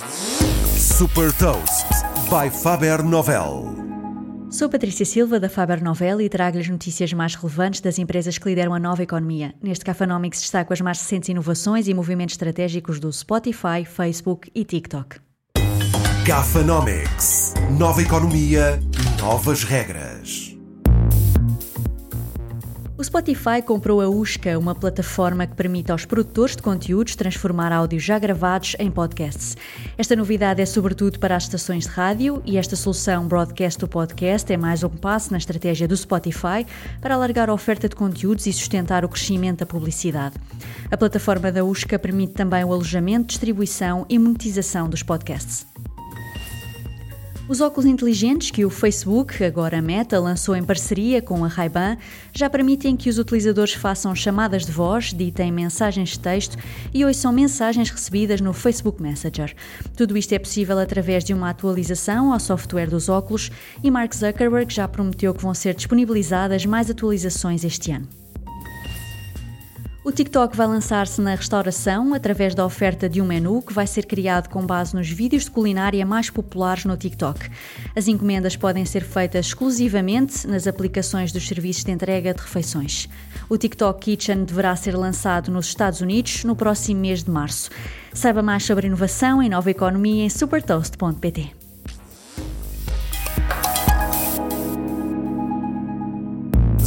Super Toast by Faber Novel. Sou Patrícia Silva da Faber Novel e trago-lhes notícias mais relevantes das empresas que lideram a nova economia. Neste Cafanomics destaco as mais recentes inovações e movimentos estratégicos do Spotify, Facebook e TikTok. Gafanomics. Nova economia, novas regras. O Spotify comprou a Usca, uma plataforma que permite aos produtores de conteúdos transformar áudios já gravados em podcasts. Esta novidade é sobretudo para as estações de rádio e esta solução Broadcast to Podcast é mais um passo na estratégia do Spotify para alargar a oferta de conteúdos e sustentar o crescimento da publicidade. A plataforma da Usca permite também o alojamento, distribuição e monetização dos podcasts. Os óculos inteligentes que o Facebook, agora Meta, lançou em parceria com a Ray-Ban já permitem que os utilizadores façam chamadas de voz, ditem mensagens de texto e ouçam mensagens recebidas no Facebook Messenger. Tudo isto é possível através de uma atualização ao software dos óculos e Mark Zuckerberg já prometeu que vão ser disponibilizadas mais atualizações este ano. O TikTok vai lançar-se na restauração através da oferta de um menu que vai ser criado com base nos vídeos de culinária mais populares no TikTok. As encomendas podem ser feitas exclusivamente nas aplicações dos serviços de entrega de refeições. O TikTok Kitchen deverá ser lançado nos Estados Unidos no próximo mês de março. Saiba mais sobre inovação e nova economia em supertoast.pt.